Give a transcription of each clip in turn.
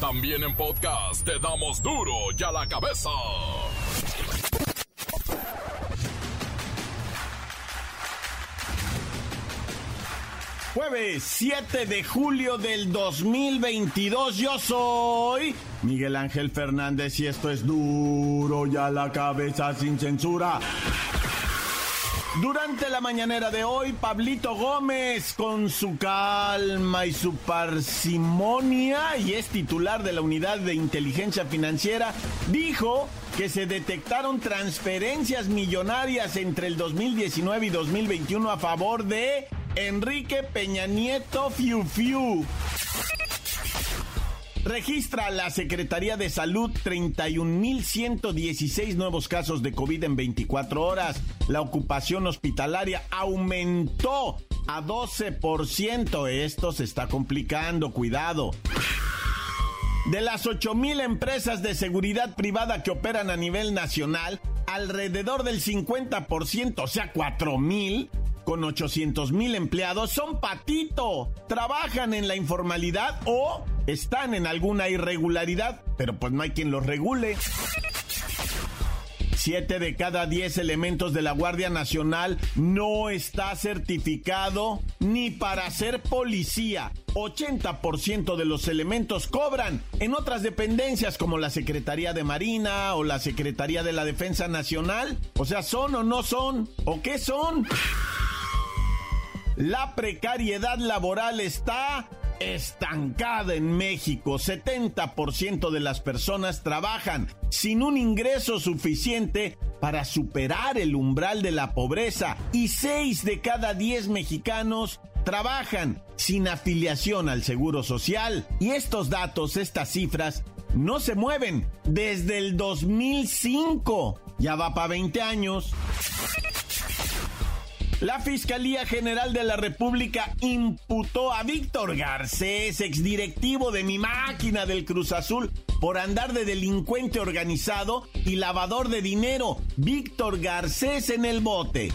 También en podcast te damos duro y a la cabeza. Jueves 7 de julio del 2022, yo soy Miguel Ángel Fernández y esto es duro y a la cabeza sin censura. Durante la mañanera de hoy, Pablito Gómez, con su calma y su parsimonia, y es titular de la Unidad de Inteligencia Financiera, dijo que se detectaron transferencias millonarias entre el 2019 y 2021 a favor de Enrique Peña Nieto Fiu Fiu. Registra la Secretaría de Salud 31.116 nuevos casos de COVID en 24 horas. La ocupación hospitalaria aumentó a 12%. Esto se está complicando, cuidado. De las 8.000 empresas de seguridad privada que operan a nivel nacional, alrededor del 50%, o sea, 4.000, con 800 mil empleados son patito. Trabajan en la informalidad o están en alguna irregularidad, pero pues no hay quien los regule. Siete de cada diez elementos de la Guardia Nacional no está certificado ni para ser policía. 80% de los elementos cobran en otras dependencias como la Secretaría de Marina o la Secretaría de la Defensa Nacional. O sea, ¿son o no son? ¿O qué son? La precariedad laboral está estancada en México. 70% de las personas trabajan sin un ingreso suficiente para superar el umbral de la pobreza y 6 de cada 10 mexicanos trabajan sin afiliación al Seguro Social. Y estos datos, estas cifras, no se mueven desde el 2005. Ya va para 20 años. La Fiscalía General de la República imputó a Víctor Garcés, exdirectivo de mi máquina del Cruz Azul, por andar de delincuente organizado y lavador de dinero. Víctor Garcés en el bote.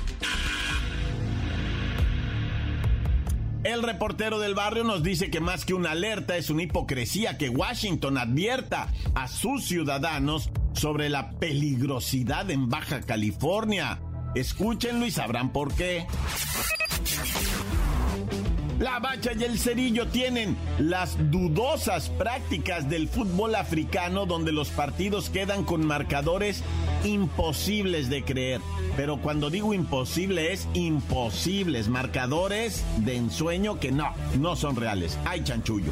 El reportero del barrio nos dice que más que una alerta es una hipocresía que Washington advierta a sus ciudadanos sobre la peligrosidad en Baja California. Escúchenlo y sabrán por qué. La Bacha y el Cerillo tienen las dudosas prácticas del fútbol africano donde los partidos quedan con marcadores imposibles de creer. Pero cuando digo imposible es imposibles, marcadores de ensueño que no, no son reales. Hay chanchullo.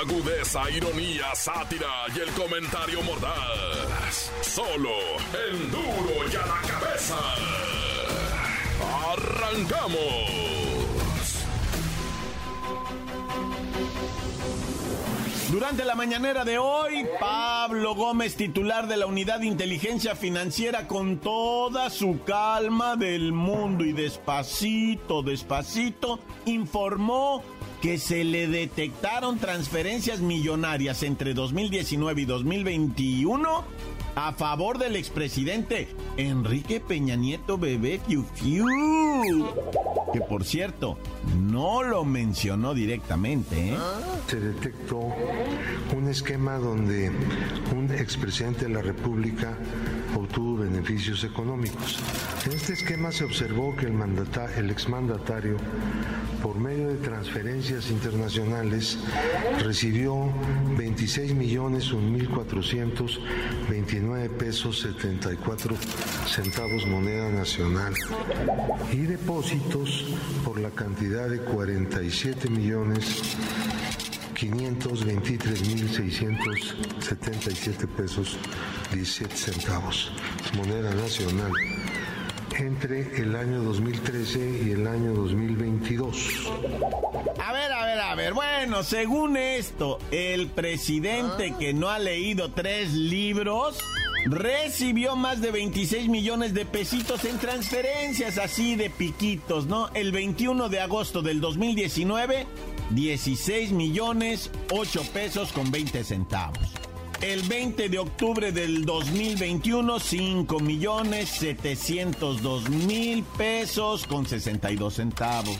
Agudeza, ironía, sátira y el comentario mordaz. Solo el duro y a la cabeza. ¡Arrancamos! Durante la mañanera de hoy, Pablo Gómez, titular de la Unidad de Inteligencia Financiera, con toda su calma del mundo y despacito, despacito, informó que se le detectaron transferencias millonarias entre 2019 y 2021 a favor del expresidente Enrique Peña Nieto Bebé Fiu Fiu. Que por cierto, no lo mencionó directamente. ¿eh? Se detectó un esquema donde un expresidente de la República obtuvo beneficios económicos. En este esquema se observó que el, mandata, el exmandatario por medio de transferencias internacionales, recibió 26 millones 1.429 pesos 74 centavos moneda nacional y depósitos por la cantidad de 47 millones 523.677 pesos 17 centavos moneda nacional entre el año 2013 y el año 2022. A ver, a ver, a ver. Bueno, según esto, el presidente que no ha leído tres libros recibió más de 26 millones de pesitos en transferencias así de piquitos, ¿no? El 21 de agosto del 2019, 16 millones 8 pesos con 20 centavos. El 20 de octubre del 2021, 5 millones 702 mil pesos con 62 centavos.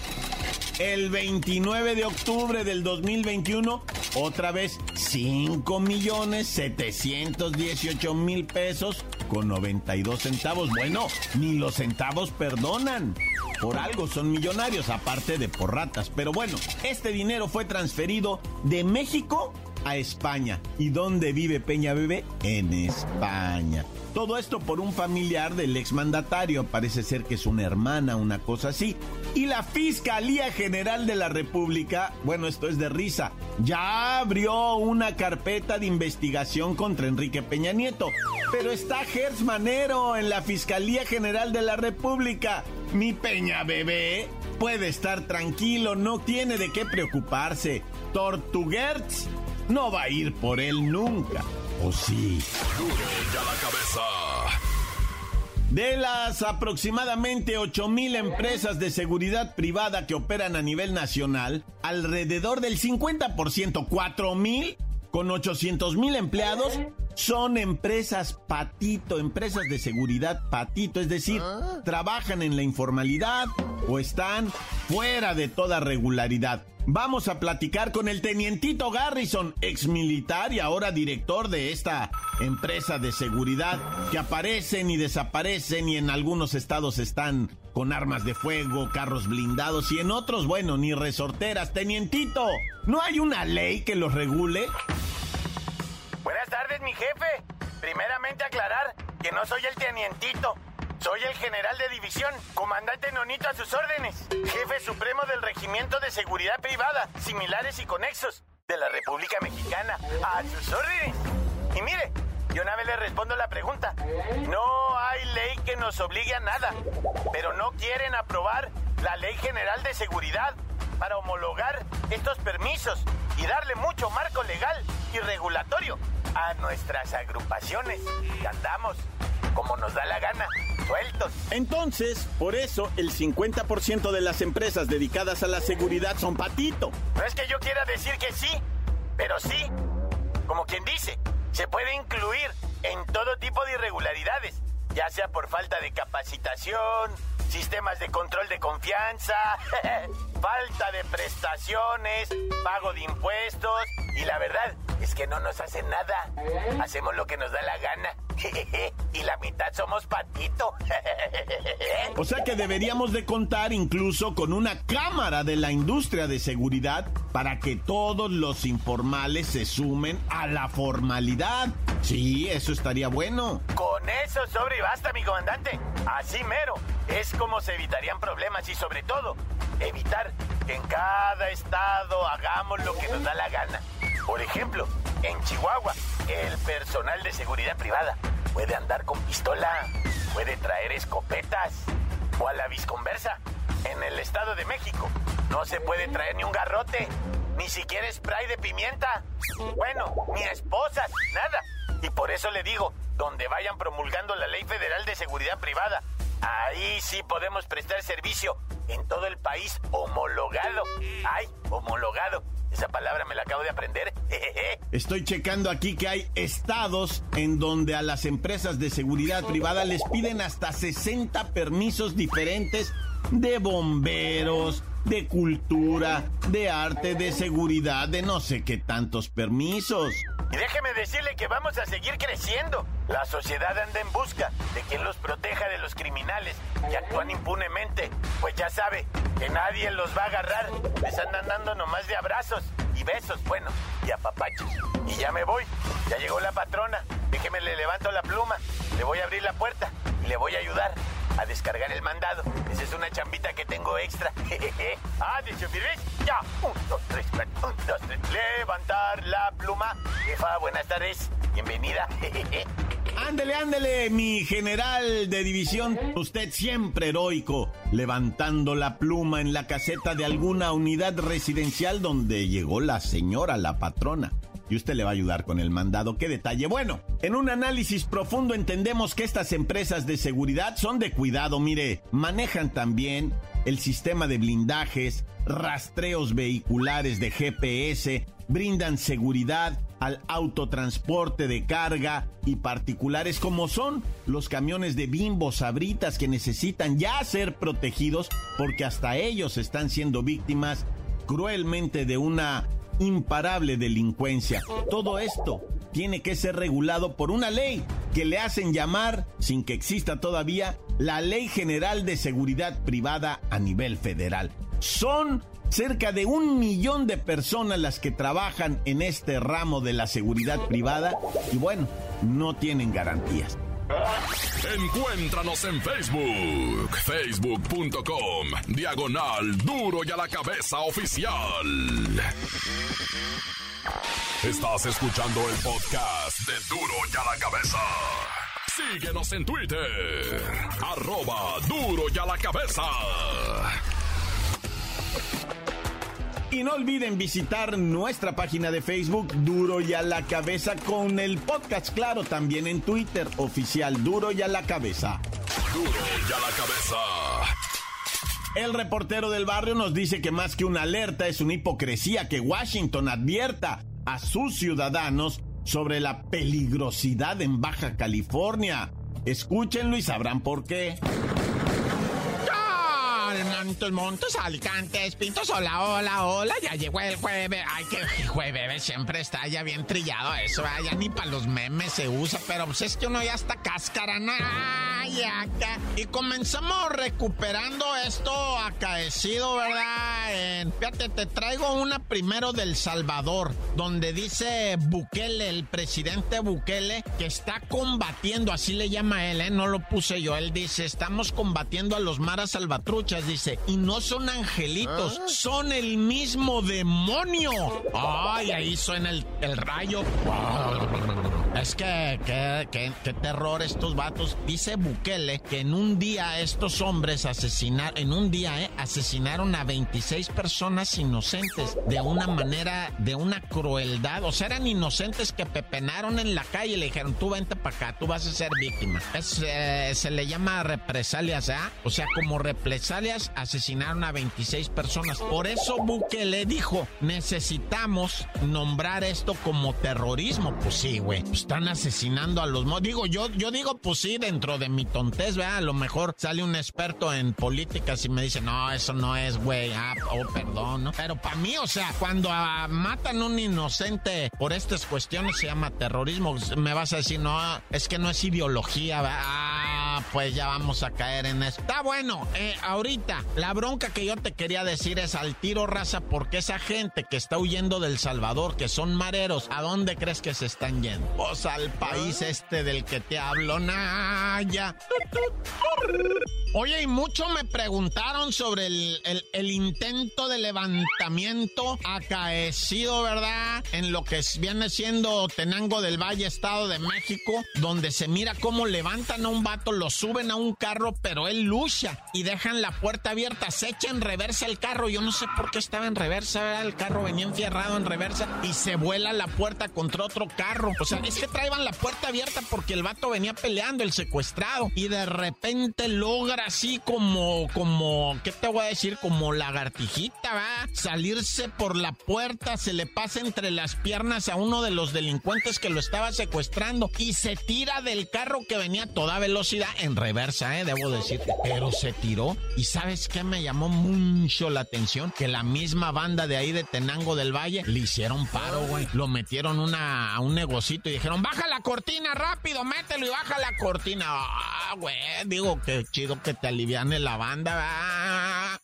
El 29 de octubre del 2021, otra vez 5 millones 718 mil pesos con 92 centavos. Bueno, ni los centavos perdonan. Por algo son millonarios, aparte de por ratas. Pero bueno, este dinero fue transferido de México a España. ¿Y dónde vive Peña Bebé? En España. Todo esto por un familiar del exmandatario, parece ser que es una hermana, una cosa así. Y la Fiscalía General de la República, bueno, esto es de risa, ya abrió una carpeta de investigación contra Enrique Peña Nieto. Pero está Gers Manero en la Fiscalía General de la República. Mi Peña Bebé puede estar tranquilo, no tiene de qué preocuparse. Tortuguerts no va a ir por él nunca. ¿O sí? De las aproximadamente 8 mil empresas de seguridad privada que operan a nivel nacional, alrededor del 50%, 4 mil, con 800 mil empleados, son empresas patito, empresas de seguridad patito, es decir, ah. trabajan en la informalidad o están fuera de toda regularidad. Vamos a platicar con el tenientito Garrison, ex militar y ahora director de esta empresa de seguridad que aparecen y desaparecen y en algunos estados están con armas de fuego, carros blindados y en otros, bueno, ni resorteras. Tenientito, ¿no hay una ley que los regule? Tardes, mi jefe. Primeramente aclarar que no soy el tenientito. Soy el general de división, comandante Nonito a sus órdenes, jefe supremo del Regimiento de Seguridad Privada, similares y conexos de la República Mexicana, a sus órdenes. Y mire, yo una vez le respondo la pregunta. No hay ley que nos obligue a nada, pero no quieren aprobar la Ley General de Seguridad para homologar estos permisos y darle mucho marco legal y regulatorio a nuestras agrupaciones andamos como nos da la gana, sueltos. Entonces, por eso el 50% de las empresas dedicadas a la seguridad son patito. No es que yo quiera decir que sí, pero sí, como quien dice, se puede incluir en todo tipo de irregularidades, ya sea por falta de capacitación, sistemas de control de confianza, falta de prestaciones, pago de impuestos y la verdad es que no nos hacen nada. Hacemos lo que nos da la gana. y la mitad somos patito. o sea que deberíamos de contar incluso con una cámara de la industria de seguridad para que todos los informales se sumen a la formalidad. Sí, eso estaría bueno. Con eso sobre y basta, mi comandante. Así mero. Es como se evitarían problemas y sobre todo, evitar que en cada estado hagamos lo que nos da la gana. Por ejemplo, en Chihuahua, el personal de seguridad privada puede andar con pistola, puede traer escopetas o a la visconversa. En el Estado de México no se puede traer ni un garrote, ni siquiera spray de pimienta. Bueno, ni esposas, nada. Y por eso le digo, donde vayan promulgando la Ley Federal de Seguridad Privada, ahí sí podemos prestar servicio en todo el país homologado. ¡Ay, homologado! Esa palabra me la acabo de aprender. Estoy checando aquí que hay estados en donde a las empresas de seguridad privada les piden hasta 60 permisos diferentes de bomberos, de cultura, de arte, de seguridad, de no sé qué tantos permisos. Y déjeme decirle que vamos a seguir creciendo. La sociedad anda en busca de quien los proteja de los criminales que actúan impunemente. Pues ya sabe que nadie los va a agarrar. Les andan dando nomás de abrazos y besos, bueno, y apapachos. Y ya me voy. Ya llegó la patrona. Déjeme le levanto la pluma. Le voy a abrir la puerta y le voy a ayudar a descargar el mandado. Esa es una chambita que tengo extra. ah, dicho Ya. Un, dos, tres, cuatro. Un, dos, tres. Levantar la pluma. Jefa, buenas tardes. Bienvenida. Ándele, ándele, mi general de división. Usted siempre heroico, levantando la pluma en la caseta de alguna unidad residencial donde llegó la señora, la patrona. y usted le va a ayudar con el mandado. ¿Qué detalle? Bueno, en un análisis profundo entendemos que estas empresas de seguridad son de cuidado, mire, manejan también el sistema de blindajes, rastreos vehiculares de GPS, brindan seguridad al autotransporte de carga y particulares como son los camiones de bimbo, sabritas que necesitan ya ser protegidos porque hasta ellos están siendo víctimas cruelmente de una imparable delincuencia. Todo esto tiene que ser regulado por una ley que le hacen llamar, sin que exista todavía, la Ley General de Seguridad Privada a nivel federal. Son cerca de un millón de personas las que trabajan en este ramo de la seguridad privada y bueno, no tienen garantías. Encuéntranos en Facebook, facebook.com, diagonal duro y a la cabeza oficial. Estás escuchando el podcast de duro y a la cabeza. Síguenos en Twitter, arroba duro y a la cabeza. Y no olviden visitar nuestra página de Facebook Duro y a la cabeza con el podcast, claro, también en Twitter, oficial Duro y a la cabeza. Duro y a la cabeza. El reportero del barrio nos dice que más que una alerta es una hipocresía que Washington advierta a sus ciudadanos sobre la peligrosidad en Baja California. Escúchenlo y sabrán por qué. Montes, Montes, Alicantes, Pintos, hola, hola, hola, ya llegó el jueves. Ay, que jueves siempre está ya bien trillado eso, ya ni para los memes se usa, pero pues es que uno ya está cáscara, ¿no? Ay, acá. Y comenzamos recuperando esto acaecido, ¿verdad? fíjate, te traigo una primero del Salvador, donde dice Bukele, el presidente Bukele, que está combatiendo, así le llama él, ¿eh? No lo puse yo, él dice, estamos combatiendo a los maras salvatruchas, dice, y no son angelitos, ah. son el mismo demonio. Ay, ahí suena el, el rayo. Es que, qué terror estos vatos. Dice Bukele que en un día estos hombres asesinaron, en un día, eh, asesinaron a 26 personas inocentes de una manera, de una crueldad. O sea, eran inocentes que pepenaron en la calle y le dijeron, tú vente para acá, tú vas a ser víctima. Eh, se le llama represalias, ¿eh? O sea, como represalias asesinaron a 26 personas. Por eso Bukele dijo, necesitamos nombrar esto como terrorismo. Pues sí, güey. Pues están asesinando a los... Digo, yo, yo digo, pues sí, dentro de mi tontez, ¿verdad? A lo mejor sale un experto en políticas y me dice, no, eso no es, güey, ah, oh, perdón, ¿no? Pero para mí, o sea, cuando ah, matan a un inocente por estas cuestiones se llama terrorismo. Me vas a decir, no, es que no es ideología, ¿verdad? Ah, pues ya vamos a caer en eso. Está bueno, eh, ahorita, la bronca que yo te quería decir es al tiro raza, porque esa gente que está huyendo del Salvador, que son mareros, ¿a dónde crees que se están yendo? al país este del que te hablo, Naya. Oye, y mucho me preguntaron sobre el, el, intento de levantamiento acaecido, ¿verdad? En lo que viene siendo Tenango del Valle, Estado de México, donde se mira cómo levantan a un vato, lo suben a un carro, pero él lucha y dejan la puerta abierta, se echa en reversa el carro. Yo no sé por qué estaba en reversa, ¿verdad? El carro venía enfierrado en reversa y se vuela la puerta contra otro carro. O sea, es que traían la puerta abierta porque el vato venía peleando, el secuestrado, y de repente logra así como, como, ¿qué te voy a decir? Como lagartijita, va, salirse por la puerta, se le pasa entre las piernas a uno de los delincuentes que lo estaba secuestrando y se tira del carro que venía a toda velocidad en reversa, eh, debo decir, pero se tiró y ¿sabes qué me llamó mucho la atención? Que la misma banda de ahí de Tenango del Valle le hicieron paro, güey, lo metieron una, a un negocito y dijeron, baja la cortina rápido, mételo y baja la cortina. Ah, güey, digo que chido que te aliviane la banda.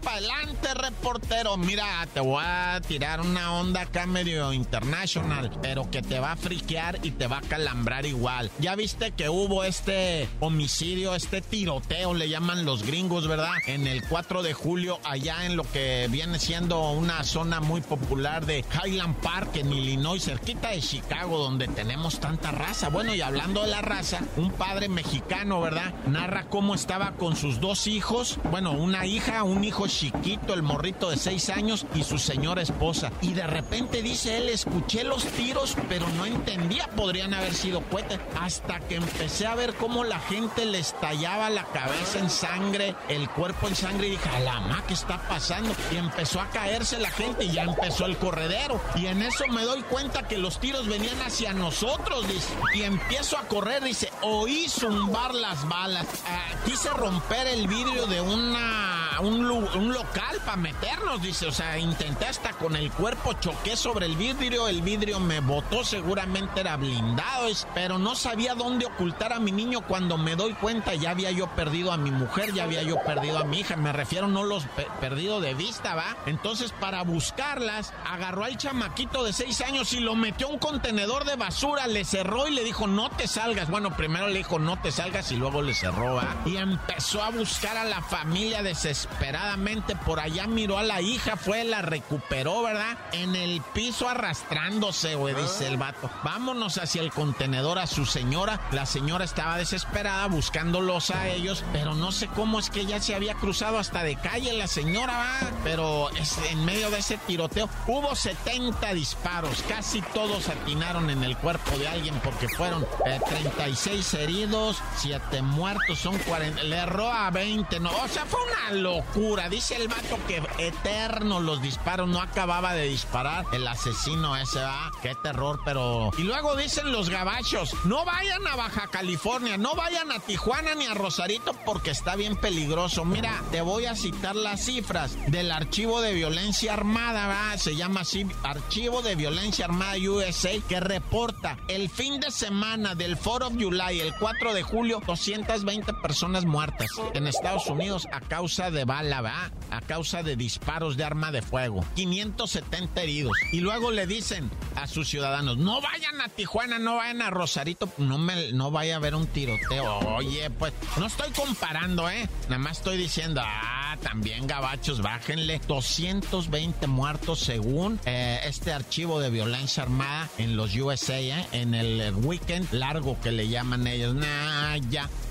Para adelante, reportero. Mira, te voy a tirar una onda acá medio internacional, pero que te va a friquear y te va a calambrar igual. Ya viste que hubo este homicidio, este tiroteo, le llaman los gringos, ¿verdad? En el 4 de julio, allá en lo que viene siendo una zona muy popular de Highland Park, en Illinois, cerquita de Chicago, donde tenemos tanta raza. Bueno, y hablando de la raza, un padre mexicano, ¿verdad? Narra cómo estaba con sus dos hijos, bueno, una hija, un hijo chiquito, el morrito de seis años y su señora esposa. Y de repente dice él, escuché los tiros, pero no entendía, podrían haber sido cohetes. Hasta que empecé a ver cómo la gente le estallaba la cabeza en sangre, el cuerpo en sangre y dije, a la ma, ¿qué está pasando? Y empezó a caerse la gente y ya empezó el corredero. Y en eso me doy cuenta que los tiros venían hacia nosotros, dice. Y empiezo a correr, dice, oí zumbar las balas. Quise romper el vidrio de una, un, local para meternos, dice. O sea, intenté hasta con el cuerpo, choqué sobre el vidrio, el vidrio me botó, seguramente era blindado, pero no sabía dónde ocultar a mi niño cuando me doy cuenta ya había yo perdido a mi mujer, ya había yo perdido a mi hija, me refiero no los perdido de vista, ¿va? Entonces para buscarlas, agarró al chamaquito de seis años y lo metió a un contenedor de basura, le cerró y le dijo, no te salgas. Bueno, primero le dijo, no te salgas y luego le cerró, ¿va? Y empezó a buscar a la familia desesperadamente, por allá miró a la hija, fue, la recuperó, ¿verdad? En el piso arrastrándose, güey, dice el vato. Vámonos hacia el contenedor a su señora. La señora estaba desesperada buscándolos a ellos, pero no sé cómo es que ya se había cruzado hasta de calle la señora, va. Pero en medio de ese tiroteo hubo 70 disparos. Casi todos atinaron en el cuerpo de alguien porque fueron 36 eh, heridos, 7 muertos, son 40. Le erró a 20, no. O sea, fue una locura. Dice el vato que eterno los disparos, no acababa de disparar el asesino ese, va. Qué terror, pero. Y luego dicen los gabachos: no vayan a Baja California, no vayan a Tijuana ni a Rosarito porque está bien peligroso. Mira, te voy a citar las cifras del archivo de violencia armada, se llama así, Archivo de Violencia Armada USA, que reporta el fin de semana del 4 of July, el 4 de julio, 220 personas muertas en Estados Unidos a causa de bala, ¿va? a causa de disparos de arma de fuego, 570 heridos. Y luego le dicen a sus ciudadanos, no vayan a Tijuana, no vayan a Rosarito, no, me, no vaya a haber un tiroteo. Oye, pues no estoy comparando, ¿eh? Nada más estoy diciendo, ah, también gabachos, bájenle 220 muertos según eh, este archivo de violencia armada en los USA, ¿eh? En el weekend largo que le llaman ellos. Nah, ya.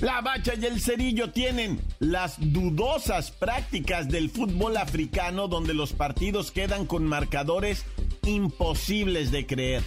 La Bacha y el Cerillo tienen las dudosas prácticas del fútbol africano donde los partidos quedan con marcadores imposibles de creer.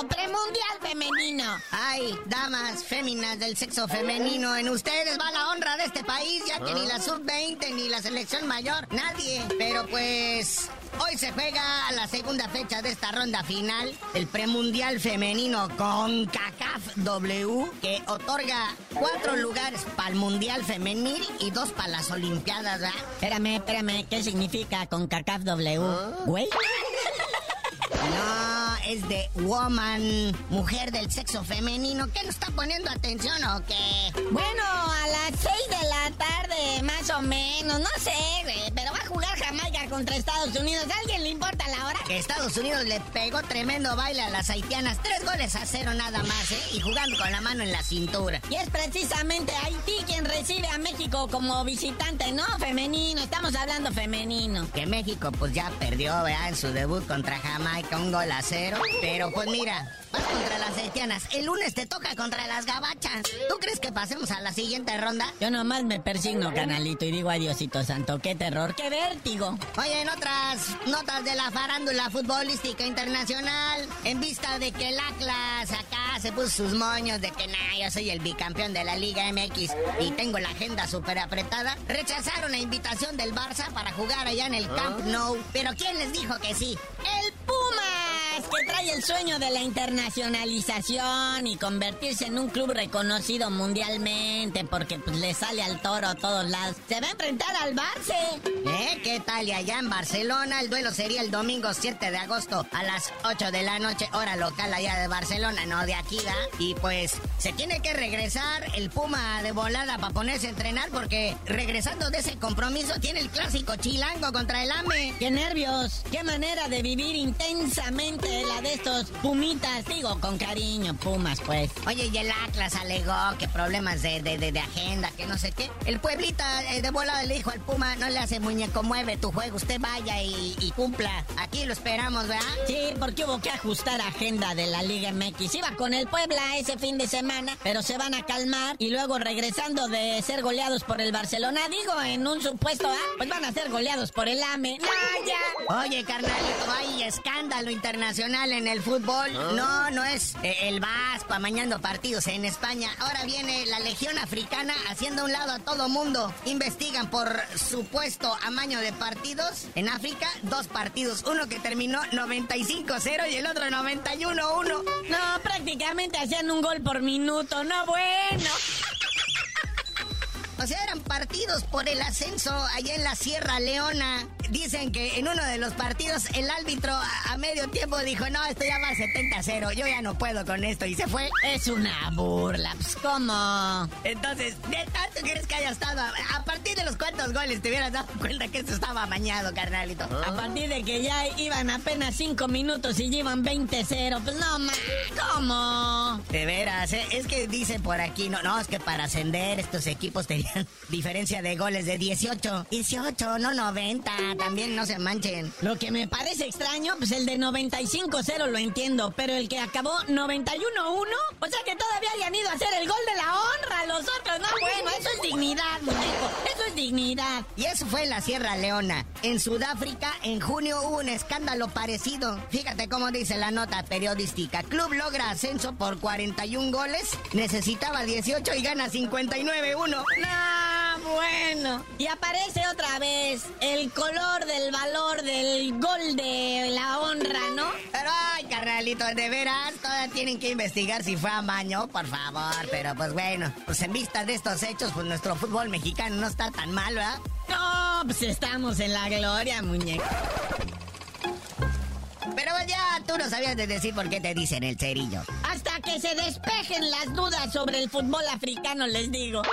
Premundial femenino. Ay, damas féminas del sexo femenino, en ustedes va la honra de este país, ya que ni la sub-20 ni la selección mayor, nadie. Pero pues Hoy se juega la segunda fecha de esta ronda final, el premundial femenino con CACAF W, que otorga cuatro lugares para el mundial femenil y dos para las olimpiadas, ¿verdad? Espérame, espérame, ¿qué significa con CACAF W, güey? No, es de woman, mujer del sexo femenino. ¿Qué no está poniendo atención o qué? Bueno, a las 6 de la tarde, más o menos. No sé, pero jugar Jamaica contra Estados Unidos. ¿A alguien le importa la hora? Que Estados Unidos le pegó tremendo baile a las haitianas. Tres goles a cero nada más, ¿eh? Y jugando con la mano en la cintura. Y es precisamente Haití quien recibe a México como visitante, ¿no? Femenino, estamos hablando femenino. Que México pues ya perdió, ¿verdad? En su debut contra Jamaica un gol a cero. Pero pues mira, vas contra las haitianas. El lunes te toca contra las gabachas. ¿Tú crees que pasemos a la siguiente ronda? Yo nomás me persigno, canalito, y digo adiosito santo. ¡Qué terror, qué vértigo! Oye, en otras notas de la farándula futbolística internacional, en vista de que el Atlas acá se puso sus moños de que, nah, yo soy el bicampeón de la Liga MX y tengo la agenda súper apretada, rechazaron la invitación del Barça para jugar allá en el Camp Nou. Pero ¿quién les dijo que sí? ¡El Pumas! Que trae el sueño de la internacionalización y convertirse en un club reconocido mundialmente porque pues, le sale al toro a todos lados. Se va a enfrentar al Barça. ¿eh? ¿Qué tal? Y allá en Barcelona, el duelo sería el domingo 7 de agosto a las 8 de la noche, hora local allá de Barcelona, no de aquí, ¿da? Y pues se tiene que regresar el Puma de volada para ponerse a entrenar porque regresando de ese compromiso tiene el clásico chilango contra el AME. ¡Qué nervios! ¡Qué manera de vivir intensamente la de estos pumitas! Digo, con cariño, pumas, pues. Oye, y el Atlas alegó que problemas de, de, de, agenda, que no sé qué. El pueblita eh, de volada le dijo al Puma, no le hace muñeco, mueve tu juego, usted vaya y, cumpla. Aquí lo esperamos, ¿verdad? Sí, porque hubo que ajustar agenda de la Liga MX. Iba con el Puebla ese fin de semana, pero se van a calmar y luego regresando de ser goleados por el Barcelona, digo, en un supuesto A, pues van a ser goleados por el AME. ¡No, ya! Oye, carnalito, hay escándalo internacional en el fútbol. ¿Ah? No, no es eh, el Vasco amañando partidos en España. Ahora viene la Legión Africana haciendo un lado a todo mundo. Investigan por supuesto amaño de partidos en África. Dos partidos. Uno que terminó 95-0 y el otro 91-1. No, prácticamente hacían un gol por minuto. No, bueno. O sea, eran partidos por el ascenso allá en la Sierra Leona. Dicen que en uno de los partidos el árbitro a, medio tiempo dijo, no, esto ya va 70-0, yo ya no puedo con esto y se fue. Es una burla, pues ¿cómo? Entonces, ¿de tanto quieres que haya estado? A, partir de los cuantos goles te hubieras dado cuenta que esto estaba amañado, carnalito. A partir de que ya iban apenas 5 minutos y llevan 20-0, pues no, ma, ¿cómo? De veras, ¿eh? es que dicen por aquí, no, no, es que para ascender estos equipos tenían diferencia de goles de 18. 18, no 90 también no se manchen. Lo que me parece extraño, pues el de 95-0 lo entiendo, pero el que acabó 91-1, o sea que todavía hayan ido a hacer el gol de la honra los otros. No, bueno, eso es dignidad, muñeco. Eso es dignidad. Y eso fue en la Sierra Leona. En Sudáfrica, en junio hubo un escándalo parecido. Fíjate cómo dice la nota periodística. Club logra ascenso por 41 goles, necesitaba 18 y gana 59-1. No bueno. Y aparece otra vez el color del valor del gol de la honra, ¿no? Pero, ay, carnalito, de veras, todavía tienen que investigar si fue a baño, por favor. Pero, pues bueno, pues en vista de estos hechos, pues nuestro fútbol mexicano no está tan mal, ¿verdad? No, pues estamos en la gloria, muñeco. Ya tú no sabías de decir por qué te dicen el cerillo. Hasta que se despejen las dudas sobre el fútbol africano, les digo.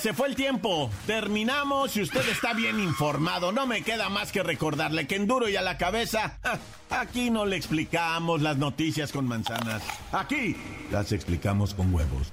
Se fue el tiempo. Terminamos y usted está bien informado. No me queda más que recordarle que en duro y a la cabeza, aquí no le explicamos las noticias con manzanas. Aquí las explicamos con huevos.